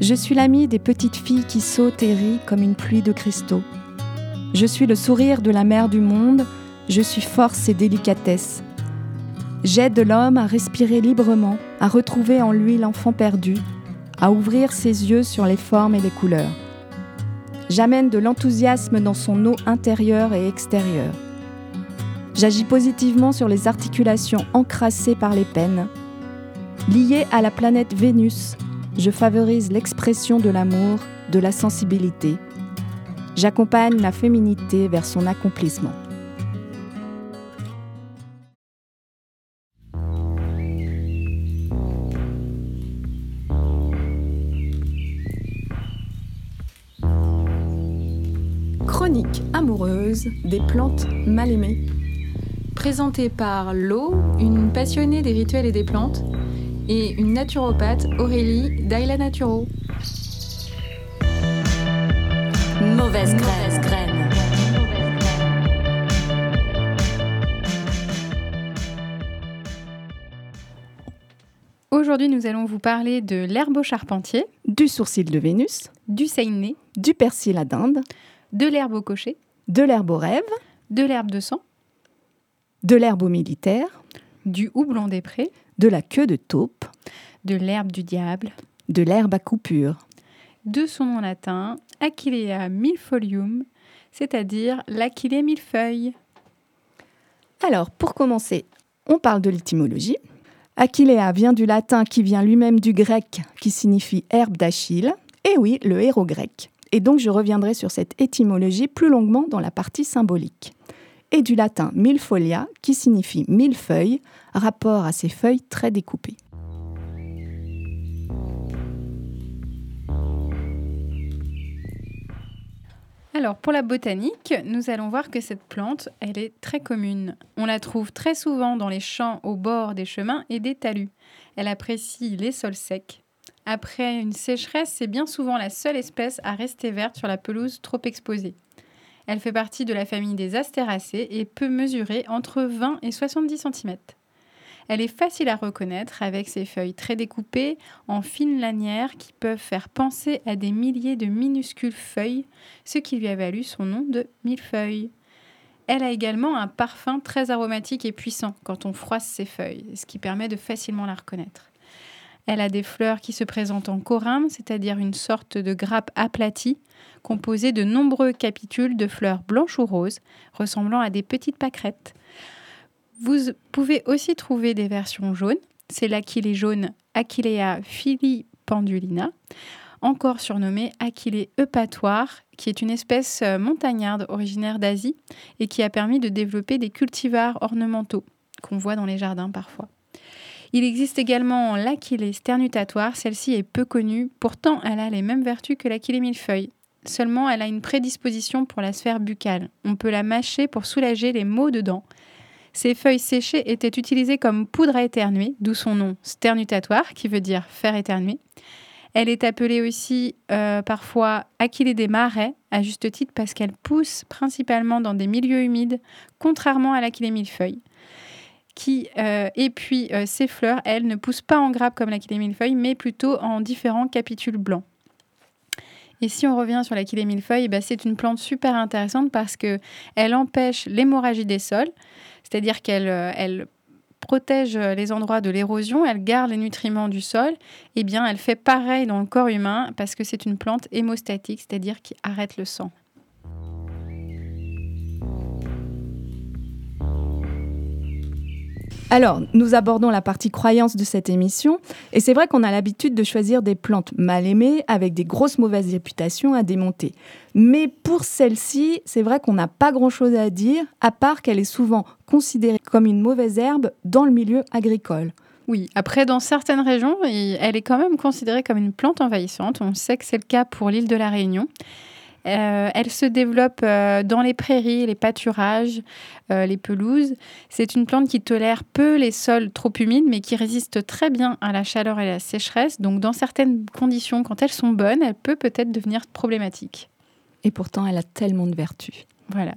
Je suis l'amie des petites filles qui sautent et rient comme une pluie de cristaux. Je suis le sourire de la mère du monde, je suis force et délicatesse. J'aide l'homme à respirer librement, à retrouver en lui l'enfant perdu, à ouvrir ses yeux sur les formes et les couleurs. J'amène de l'enthousiasme dans son eau intérieure et extérieure. J'agis positivement sur les articulations encrassées par les peines. Liées à la planète Vénus, je favorise l'expression de l'amour, de la sensibilité. J'accompagne la féminité vers son accomplissement. Chronique amoureuse des plantes mal aimées. Présentée par Lo, une passionnée des rituels et des plantes, et une naturopathe, Aurélie d'Aila Naturo. Mauvaise graine. graine. Aujourd'hui, nous allons vous parler de l'herbe au charpentier, Du sourcil de Vénus, du seiné, du persil à dinde, de l'herbe au cocher, de l'herbe au rêve, de l'herbe de sang, de l'herbe au militaire, du houblon des prés, de la queue de taupe, de l'herbe du diable, de l'herbe à coupure. de son nom latin, Achillea milfolium, c'est-à-dire l'achillée millefeuille. Alors, pour commencer, on parle de l'étymologie. Achillea vient du latin qui vient lui-même du grec qui signifie herbe d'Achille. Et oui, le héros grec. Et donc je reviendrai sur cette étymologie plus longuement dans la partie symbolique. Et du latin milfolia qui signifie mille feuilles, rapport à ces feuilles très découpées. Alors pour la botanique, nous allons voir que cette plante, elle est très commune. On la trouve très souvent dans les champs au bord des chemins et des talus. Elle apprécie les sols secs. Après une sécheresse, c'est bien souvent la seule espèce à rester verte sur la pelouse trop exposée. Elle fait partie de la famille des astéracées et peut mesurer entre 20 et 70 cm. Elle est facile à reconnaître avec ses feuilles très découpées en fines lanières qui peuvent faire penser à des milliers de minuscules feuilles, ce qui lui a valu son nom de millefeuille. Elle a également un parfum très aromatique et puissant quand on froisse ses feuilles, ce qui permet de facilement la reconnaître. Elle a des fleurs qui se présentent en corymbe, c'est-à-dire une sorte de grappe aplatie, composée de nombreux capitules de fleurs blanches ou roses, ressemblant à des petites pâquerettes. Vous pouvez aussi trouver des versions jaunes. C'est l'achillée jaune Achillea filipendulina, encore surnommée achillée eupatoire, qui est une espèce euh, montagnarde originaire d'Asie et qui a permis de développer des cultivars ornementaux qu'on voit dans les jardins parfois. Il existe également l'achillée sternutatoire. Celle-ci est peu connue, pourtant elle a les mêmes vertus que l'achillée millefeuille. Seulement, elle a une prédisposition pour la sphère buccale. On peut la mâcher pour soulager les maux de dents. Ces feuilles séchées étaient utilisées comme poudre à éternuer, d'où son nom sternutatoire, qui veut dire faire éternuer. Elle est appelée aussi euh, parfois achillée des marais, à juste titre parce qu'elle pousse principalement dans des milieux humides, contrairement à l'achillée millefeuille. Qui, euh, et puis, euh, ces fleurs, elles, ne poussent pas en grappe comme l'achillée millefeuille, mais plutôt en différents capitules blancs. Et si on revient sur l'achillée millefeuille, eh ben, c'est une plante super intéressante parce que elle empêche l'hémorragie des sols, c'est-à-dire qu'elle euh, elle protège les endroits de l'érosion, elle garde les nutriments du sol. Eh bien, elle fait pareil dans le corps humain parce que c'est une plante hémostatique, c'est-à-dire qui arrête le sang. Alors, nous abordons la partie croyance de cette émission, et c'est vrai qu'on a l'habitude de choisir des plantes mal aimées avec des grosses mauvaises réputations à démonter. Mais pour celle-ci, c'est vrai qu'on n'a pas grand-chose à dire, à part qu'elle est souvent considérée comme une mauvaise herbe dans le milieu agricole. Oui, après, dans certaines régions, elle est quand même considérée comme une plante envahissante. On sait que c'est le cas pour l'île de la Réunion. Euh, elle se développe euh, dans les prairies, les pâturages, euh, les pelouses. C'est une plante qui tolère peu les sols trop humides, mais qui résiste très bien à la chaleur et la sécheresse. Donc, dans certaines conditions, quand elles sont bonnes, elle peut peut-être devenir problématique. Et pourtant, elle a tellement de vertus. Voilà.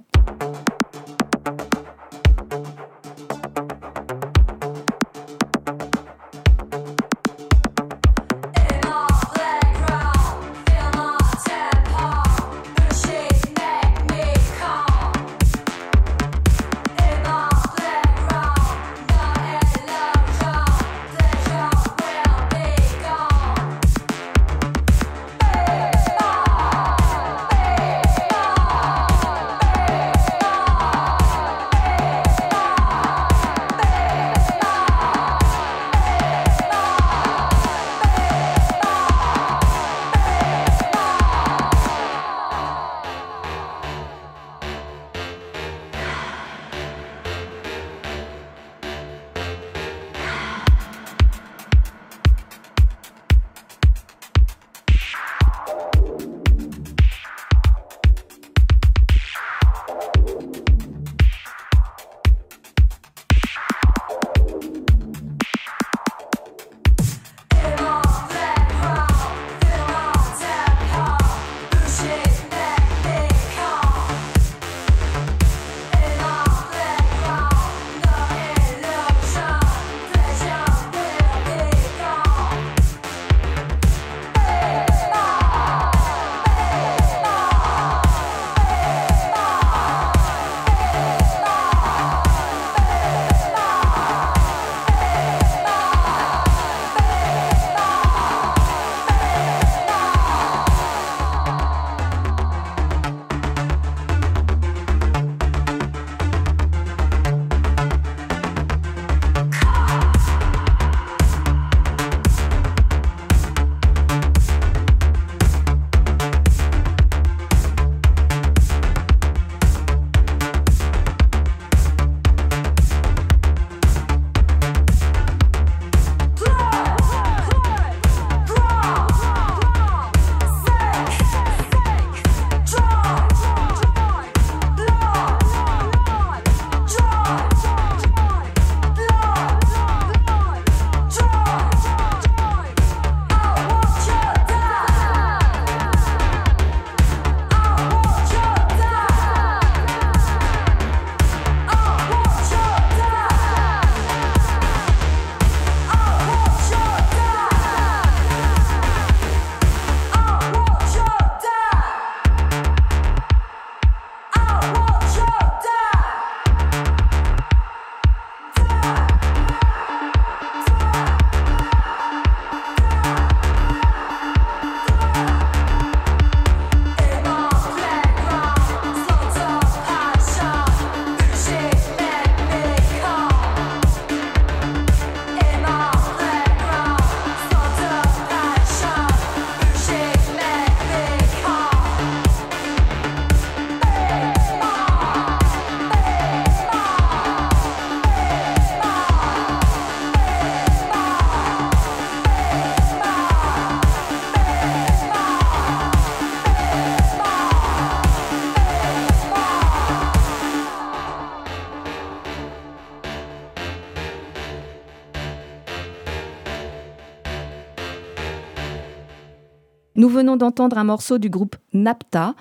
Venons d'entendre un morceau du groupe Napta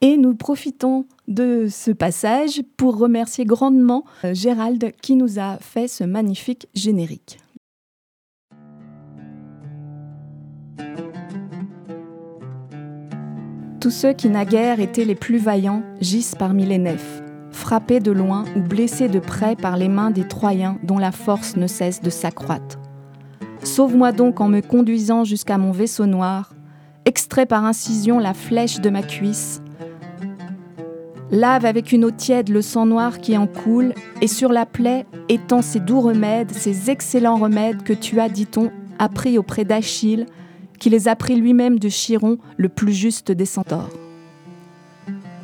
et nous profitons de ce passage pour remercier grandement euh, Gérald qui nous a fait ce magnifique générique. Tous ceux qui naguère étaient les plus vaillants gisent parmi les nefs, frappés de loin ou blessés de près par les mains des Troyens dont la force ne cesse de s'accroître. Sauve-moi donc en me conduisant jusqu'à mon vaisseau noir, par incision la flèche de ma cuisse, lave avec une eau tiède le sang noir qui en coule, et sur la plaie étend ces doux remèdes, ces excellents remèdes que tu as, dit-on, appris auprès d'Achille, qui les a pris lui-même de Chiron, le plus juste des centaures.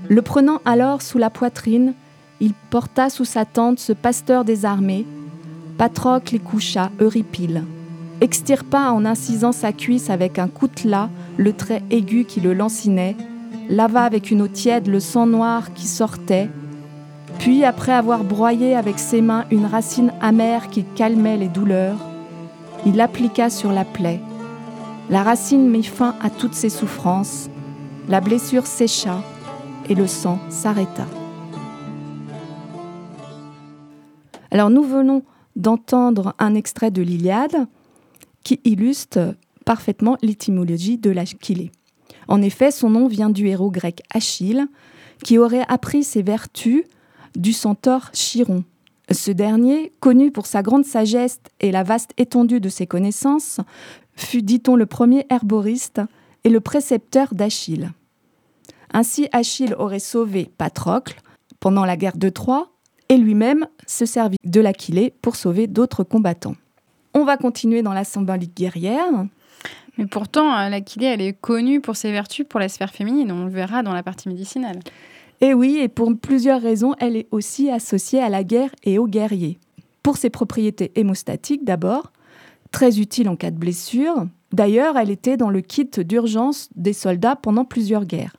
Le prenant alors sous la poitrine, il porta sous sa tente ce pasteur des armées. Patrocle coucha, Euripile. Extirpa en incisant sa cuisse avec un coutelas le trait aigu qui le lancinait, lava avec une eau tiède le sang noir qui sortait, puis après avoir broyé avec ses mains une racine amère qui calmait les douleurs, il l'appliqua sur la plaie la racine mit fin à toutes ses souffrances, la blessure sécha et le sang s'arrêta. Alors nous venons d'entendre un extrait de l'Iliade qui illustre parfaitement l'étymologie de l'Achillée. En effet, son nom vient du héros grec Achille, qui aurait appris ses vertus du centaure Chiron. Ce dernier, connu pour sa grande sagesse et la vaste étendue de ses connaissances, fut, dit-on, le premier herboriste et le précepteur d'Achille. Ainsi, Achille aurait sauvé Patrocle pendant la guerre de Troie et lui-même se servit de l'Aquilée pour sauver d'autres combattants. On va continuer dans la symbolique guerrière. Mais pourtant, euh, l'Aquilée, elle est connue pour ses vertus pour la sphère féminine. On le verra dans la partie médicinale. Et oui, et pour plusieurs raisons, elle est aussi associée à la guerre et aux guerriers. Pour ses propriétés hémostatiques d'abord, très utile en cas de blessure. D'ailleurs, elle était dans le kit d'urgence des soldats pendant plusieurs guerres.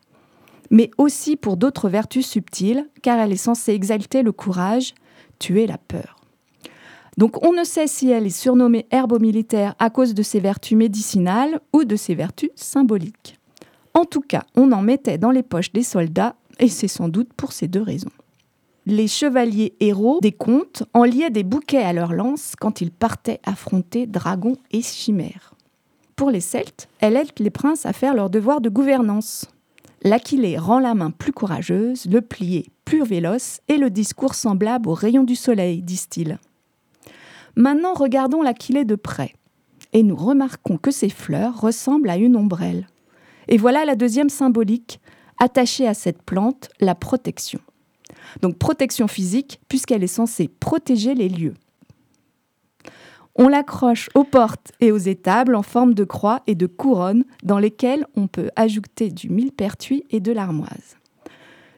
Mais aussi pour d'autres vertus subtiles, car elle est censée exalter le courage, tuer la peur. Donc on ne sait si elle est surnommée herbe militaire à cause de ses vertus médicinales ou de ses vertus symboliques. En tout cas, on en mettait dans les poches des soldats, et c'est sans doute pour ces deux raisons les chevaliers héros des contes enliaient des bouquets à leurs lances quand ils partaient affronter dragons et chimères. Pour les Celtes, elle aide les princes à faire leur devoir de gouvernance. L'Aquilée rend la main plus courageuse, le plié plus véloce et le discours semblable aux rayons du soleil, disent-ils. Maintenant, regardons l'Aquilée de près et nous remarquons que ses fleurs ressemblent à une ombrelle. Et voilà la deuxième symbolique, attachée à cette plante, la protection. Donc protection physique, puisqu'elle est censée protéger les lieux. On l'accroche aux portes et aux étables en forme de croix et de couronne dans lesquelles on peut ajouter du millepertuis et de l'armoise.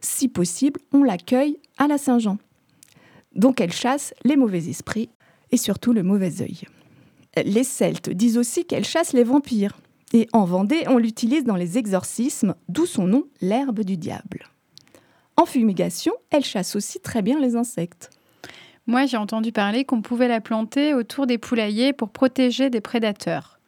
Si possible, on l'accueille à la Saint-Jean. Donc elle chasse les mauvais esprits et surtout le mauvais œil. Les Celtes disent aussi qu'elle chasse les vampires. Et en Vendée, on l'utilise dans les exorcismes, d'où son nom, l'herbe du diable. En fumigation, elle chasse aussi très bien les insectes. Moi, j'ai entendu parler qu'on pouvait la planter autour des poulaillers pour protéger des prédateurs.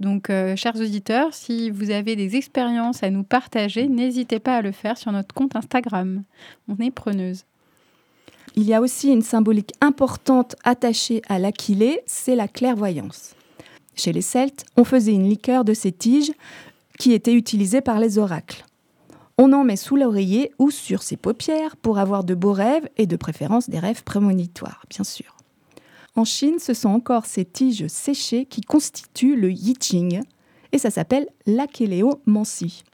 Donc, euh, chers auditeurs, si vous avez des expériences à nous partager, n'hésitez pas à le faire sur notre compte Instagram. On est preneuse. Il y a aussi une symbolique importante attachée à l'aquilée, c'est la clairvoyance. Chez les Celtes, on faisait une liqueur de ces tiges qui était utilisée par les oracles. On en met sous l'oreiller ou sur ses paupières pour avoir de beaux rêves et de préférence des rêves prémonitoires, bien sûr. En Chine, ce sont encore ces tiges séchées qui constituent le Yi Ching et ça s'appelle l'akéléomancie.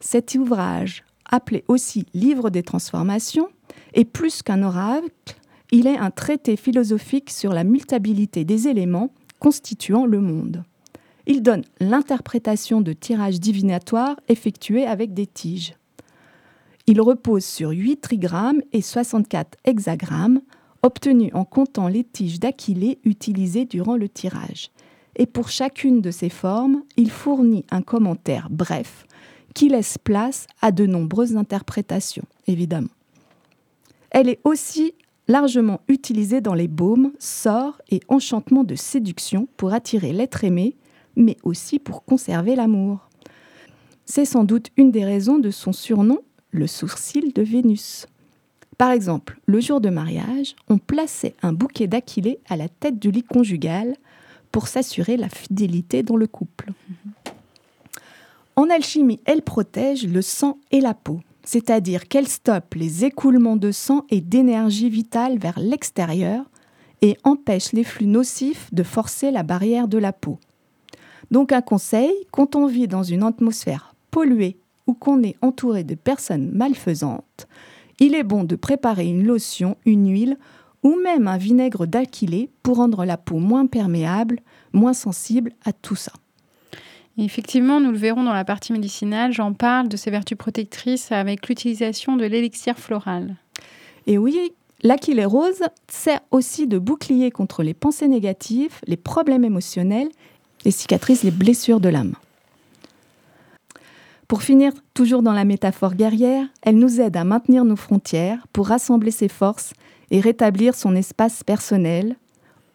Cet ouvrage, appelé aussi Livre des transformations, est plus qu'un oracle, il est un traité philosophique sur la mutabilité des éléments constituant le monde. Il donne l'interprétation de tirages divinatoires effectués avec des tiges. Il repose sur 8 trigrammes et 64 hexagrammes, obtenus en comptant les tiges d'Aquilée utilisées durant le tirage. Et pour chacune de ces formes, il fournit un commentaire bref qui laisse place à de nombreuses interprétations, évidemment. Elle est aussi largement utilisée dans les baumes, sorts et enchantements de séduction pour attirer l'être aimé mais aussi pour conserver l'amour. C'est sans doute une des raisons de son surnom, le sourcil de Vénus. Par exemple, le jour de mariage, on plaçait un bouquet d'aquilée à la tête du lit conjugal pour s'assurer la fidélité dans le couple. En alchimie, elle protège le sang et la peau, c'est-à-dire qu'elle stoppe les écoulements de sang et d'énergie vitale vers l'extérieur et empêche les flux nocifs de forcer la barrière de la peau. Donc un conseil, quand on vit dans une atmosphère polluée ou qu'on est entouré de personnes malfaisantes, il est bon de préparer une lotion, une huile ou même un vinaigre d'aquilée pour rendre la peau moins perméable, moins sensible à tout ça. Effectivement, nous le verrons dans la partie médicinale, j'en parle de ses vertus protectrices avec l'utilisation de l'élixir floral. Et oui, l'aquilée rose sert aussi de bouclier contre les pensées négatives, les problèmes émotionnels, les cicatrices, les blessures de l'âme. Pour finir, toujours dans la métaphore guerrière, elle nous aide à maintenir nos frontières pour rassembler ses forces et rétablir son espace personnel,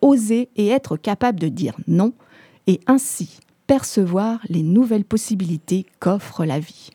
oser et être capable de dire non, et ainsi percevoir les nouvelles possibilités qu'offre la vie.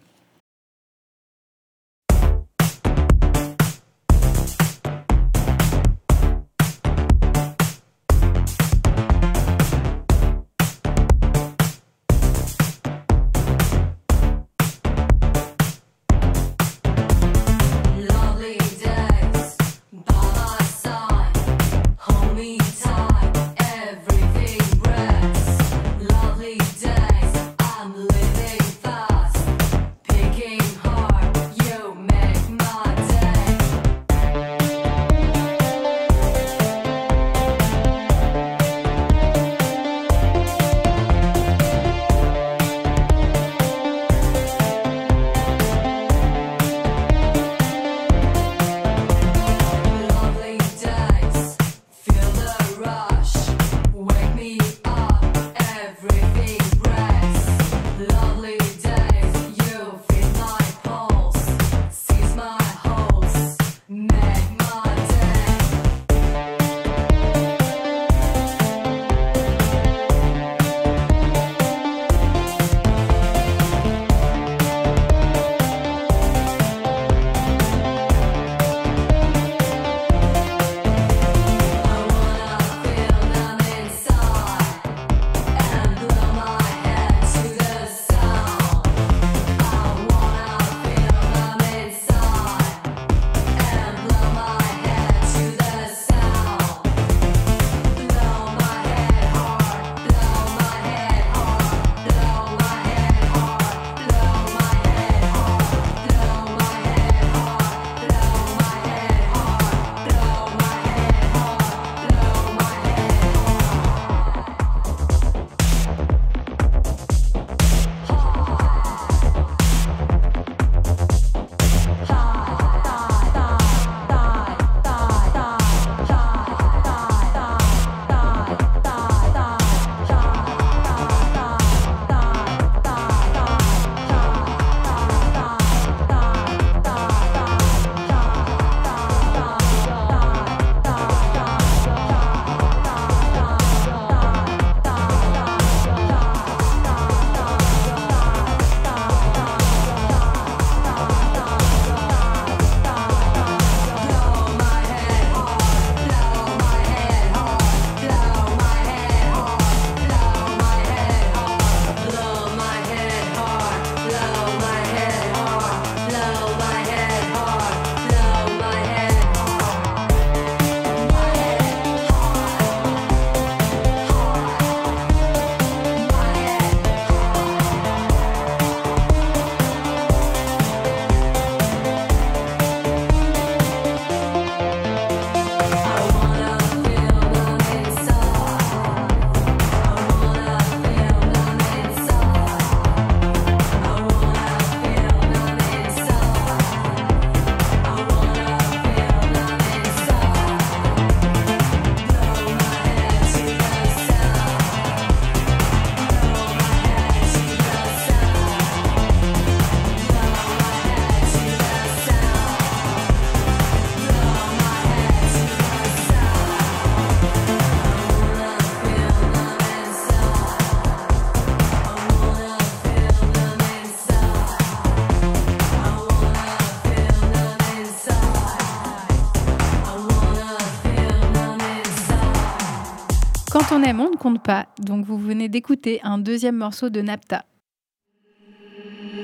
Quand on aime, on ne compte pas. Donc vous venez d'écouter un deuxième morceau de Napta.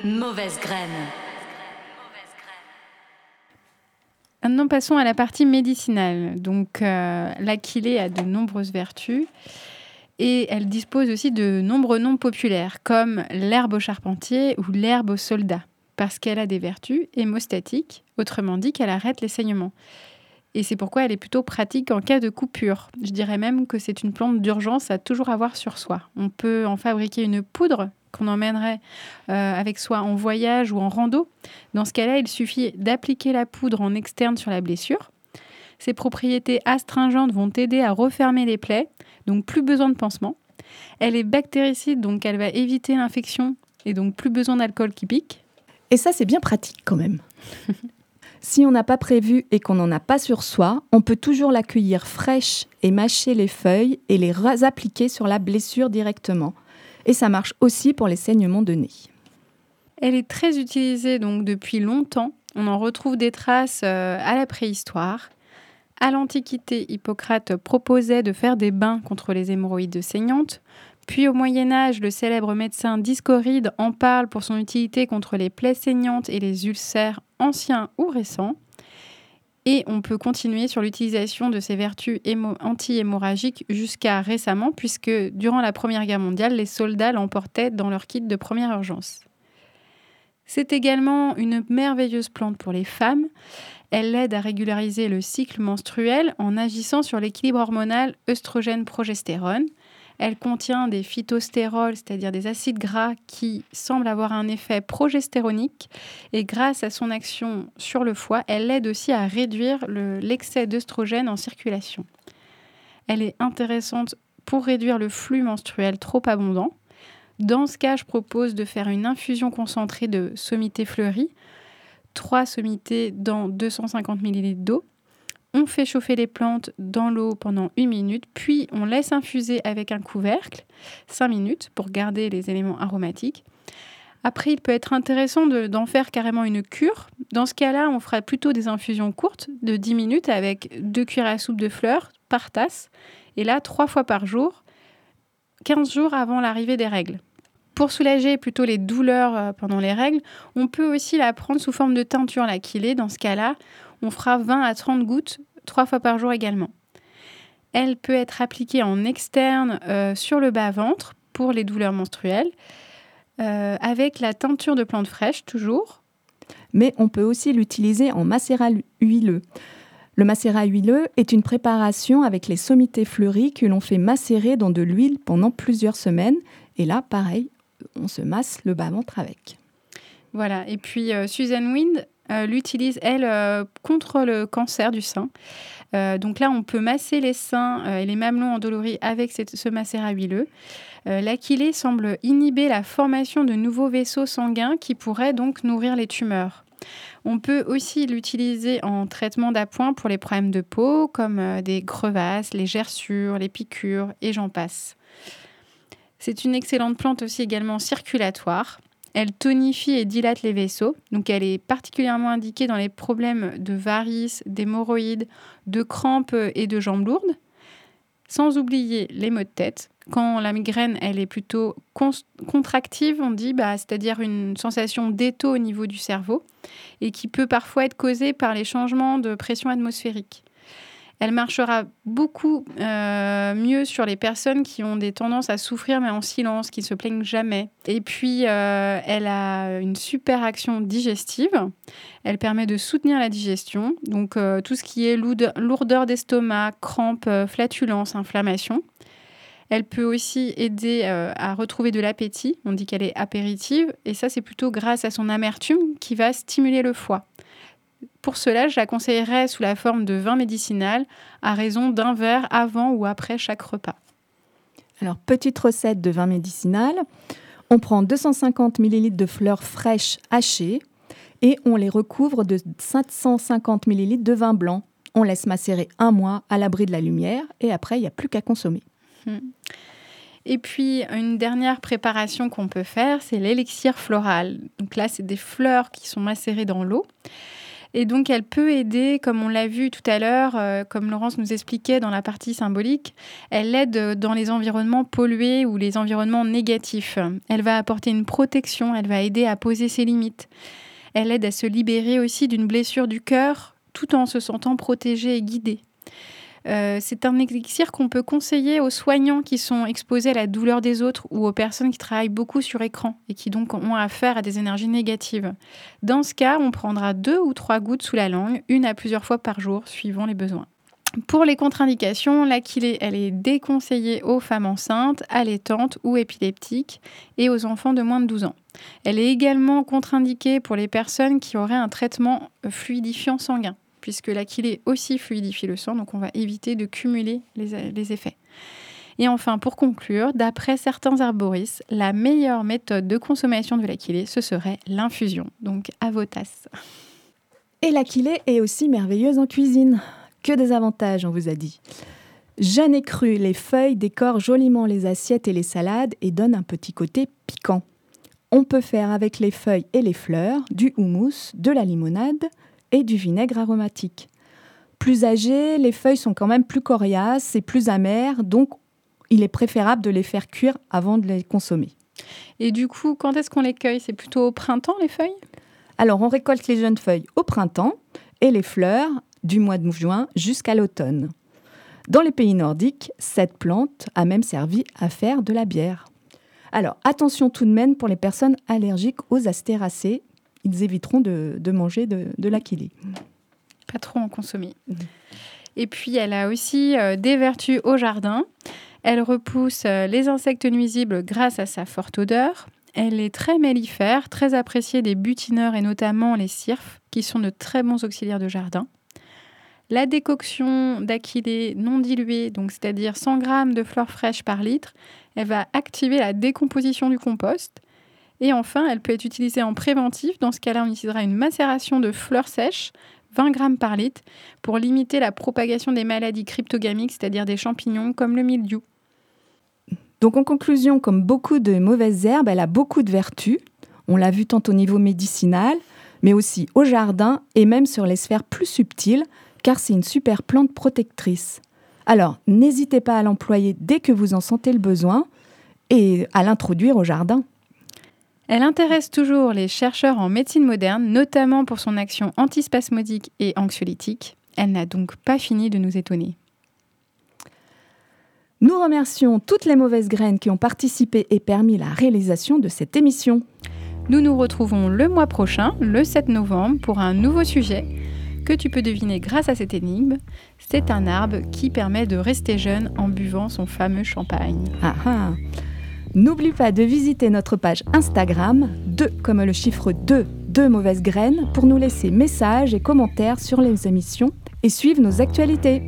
Mauvaise graine. Maintenant, passons à la partie médicinale. Donc, euh, l'aquilée a de nombreuses vertus et elle dispose aussi de nombreux noms populaires, comme l'herbe au charpentier ou l'herbe au soldat, parce qu'elle a des vertus hémostatiques, autrement dit qu'elle arrête les saignements. Et c'est pourquoi elle est plutôt pratique en cas de coupure. Je dirais même que c'est une plante d'urgence à toujours avoir sur soi. On peut en fabriquer une poudre qu'on emmènerait euh, avec soi en voyage ou en rando. Dans ce cas-là, il suffit d'appliquer la poudre en externe sur la blessure. Ses propriétés astringentes vont aider à refermer les plaies, donc plus besoin de pansement. Elle est bactéricide, donc elle va éviter l'infection et donc plus besoin d'alcool qui pique. Et ça, c'est bien pratique quand même. si on n'a pas prévu et qu'on n'en a pas sur soi, on peut toujours la cueillir fraîche et mâcher les feuilles et les appliquer sur la blessure directement. Et ça marche aussi pour les saignements de nez. Elle est très utilisée donc depuis longtemps. On en retrouve des traces euh, à la préhistoire. À l'Antiquité, Hippocrate proposait de faire des bains contre les hémorroïdes saignantes. Puis au Moyen Âge, le célèbre médecin Discoride en parle pour son utilité contre les plaies saignantes et les ulcères anciens ou récents. Et on peut continuer sur l'utilisation de ces vertus anti-hémorragiques jusqu'à récemment, puisque durant la Première Guerre mondiale, les soldats l'emportaient dans leur kit de première urgence. C'est également une merveilleuse plante pour les femmes. Elle aide à régulariser le cycle menstruel en agissant sur l'équilibre hormonal œstrogène-progestérone. Elle contient des phytostérols, c'est-à-dire des acides gras qui semblent avoir un effet progestéronique. Et grâce à son action sur le foie, elle aide aussi à réduire l'excès d'œstrogène en circulation. Elle est intéressante pour réduire le flux menstruel trop abondant. Dans ce cas, je propose de faire une infusion concentrée de sommité fleurie 3 sommités dans 250 ml d'eau. On fait chauffer les plantes dans l'eau pendant une minute, puis on laisse infuser avec un couvercle 5 minutes pour garder les éléments aromatiques. Après, il peut être intéressant d'en faire carrément une cure. Dans ce cas-là, on fera plutôt des infusions courtes de 10 minutes avec 2 cuillères à soupe de fleurs par tasse. Et là, 3 fois par jour, 15 jours avant l'arrivée des règles. Pour soulager plutôt les douleurs euh, pendant les règles, on peut aussi la prendre sous forme de teinture laquilée. Dans ce cas-là, on fera 20 à 30 gouttes trois fois par jour également. Elle peut être appliquée en externe euh, sur le bas-ventre pour les douleurs menstruelles, euh, avec la teinture de plantes fraîches toujours. Mais on peut aussi l'utiliser en macérat huileux. Le macérat huileux est une préparation avec les sommités fleuries que l'on fait macérer dans de l'huile pendant plusieurs semaines. Et là, pareil, on se masse le bas-ventre avec. Voilà, et puis euh, Suzanne Wind l'utilise, elle, euh, contre le cancer du sein. donc là, on peut masser les seins et les mamelons endoloris avec ce macérat huileux. L'achillée semble inhiber la formation de nouveaux vaisseaux sanguins qui pourraient donc nourrir les tumeurs. On peut aussi l'utiliser en traitement d'appoint pour les problèmes de peau, comme des crevasses, les gerçures, les piqûres, et j'en passe. C'est une excellente plante aussi également circulatoire. Elle tonifie et dilate les vaisseaux, donc elle est particulièrement indiquée dans les problèmes de varices, d'hémorroïdes, de crampes et de jambes lourdes. Sans oublier les maux de tête. Quand la migraine, est plutôt contractive, on dit, bah, c'est-à-dire une sensation d'étau au niveau du cerveau, et qui peut parfois être causée par les changements de pression atmosphérique. Elle marchera beaucoup euh, mieux sur les personnes qui ont des tendances à souffrir mais en silence, qui ne se plaignent jamais. Et puis, euh, elle a une super action digestive. Elle permet de soutenir la digestion. Donc, euh, tout ce qui est lourdeur d'estomac, crampes, flatulence, inflammation. Elle peut aussi aider à retrouver de l'appétit. On dit qu'elle est apéritive. Et ça, c'est plutôt grâce à son amertume qui va stimuler le foie. Pour cela, je la conseillerais sous la forme de vin médicinal à raison d'un verre avant ou après chaque repas. Alors, petite recette de vin médicinal. On prend 250 ml de fleurs fraîches hachées et on les recouvre de 750 ml de vin blanc. On laisse macérer un mois à l'abri de la lumière et après, il n'y a plus qu'à consommer. Hmm. Et puis, une dernière préparation qu'on peut faire, c'est l'élixir floral. Donc là, c'est des fleurs qui sont macérées dans l'eau. Et donc, elle peut aider, comme on l'a vu tout à l'heure, euh, comme Laurence nous expliquait dans la partie symbolique, elle aide dans les environnements pollués ou les environnements négatifs. Elle va apporter une protection, elle va aider à poser ses limites. Elle aide à se libérer aussi d'une blessure du cœur tout en se sentant protégée et guidée. Euh, c'est un élixir qu'on peut conseiller aux soignants qui sont exposés à la douleur des autres ou aux personnes qui travaillent beaucoup sur écran et qui donc ont affaire à des énergies négatives. Dans ce cas, on prendra deux ou trois gouttes sous la langue, une à plusieurs fois par jour, suivant les besoins. Pour les contre-indications, elle est déconseillée aux femmes enceintes, allaitantes ou épileptiques et aux enfants de moins de 12 ans. Elle est également contre-indiquée pour les personnes qui auraient un traitement fluidifiant sanguin puisque l'achillée aussi fluidifie le sang, donc on va éviter de cumuler les, effets. Et enfin, pour conclure, d'après certains arboristes, la meilleure méthode de consommation de l'achillée, ce serait l'infusion. Donc à vos tasses. Et l'achillée est aussi merveilleuse en cuisine. Que des avantages, on vous a dit. Jeune et cru, les feuilles décorent joliment les assiettes et les salades et donnent un petit côté piquant. On peut faire avec les feuilles et les fleurs du houmous, de la limonade, et du vinaigre aromatique. Plus âgées, les feuilles sont quand même plus coriaces et plus amères, donc il est préférable de les faire cuire avant de les consommer. Et du coup, quand est-ce qu'on les cueille? C'est plutôt au printemps les feuilles? Alors on récolte les jeunes feuilles au printemps et les fleurs du mois de juin jusqu'à l'automne. Dans les pays nordiques, cette plante a même servi à faire de la bière. Alors attention tout de même pour les personnes allergiques aux astéracées ils éviteront de, manger de, de. Pas trop en consommer. Mmh. Et puis, elle a aussi euh, des vertus au jardin. Elle repousse euh, les insectes nuisibles grâce à sa forte odeur. Elle est très mellifère, très appréciée des butineurs et notamment les cirfes, qui sont de très bons auxiliaires de jardin. La décoction d'achillée non diluée, donc c'est-à-dire 100 g de fleurs fraîches par litre, elle va activer la décomposition du compost et enfin, elle peut être utilisée en préventif. Dans ce cas-là, on utilisera une macération de fleurs sèches, 20 grammes par litre, pour limiter la propagation des maladies cryptogamiques, c'est-à-dire des champignons comme le mildiou. Donc en conclusion, comme beaucoup de mauvaises herbes, elle a beaucoup de vertus. On l'a vu tant au niveau médicinal, mais aussi au jardin et même sur les sphères plus subtiles, car c'est une super plante protectrice. Alors, n'hésitez pas à l'employer dès que vous en sentez le besoin et à l'introduire au jardin. Elle intéresse toujours les chercheurs en médecine moderne, notamment pour son action antispasmodique et anxiolytique. Elle n'a donc pas fini de nous étonner. Nous remercions toutes les mauvaises graines qui ont participé et permis la réalisation de cette émission. Nous nous retrouvons le mois prochain, le 7 novembre, pour un nouveau sujet que tu peux deviner grâce à cette énigme. C'est un arbre qui permet de rester jeune en buvant son fameux champagne. Ah ah N'oublie pas de visiter notre page Instagram, 2 comme le chiffre 2, 2 mauvaises graines, pour nous laisser messages et commentaires sur les émissions et suivre nos actualités.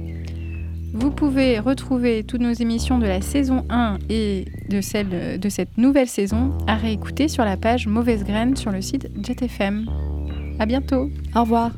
Vous pouvez retrouver toutes nos émissions de la saison 1 et de celle de cette nouvelle saison à réécouter sur la page Mauvaise Graine sur le site JetFM. À bientôt. Au revoir.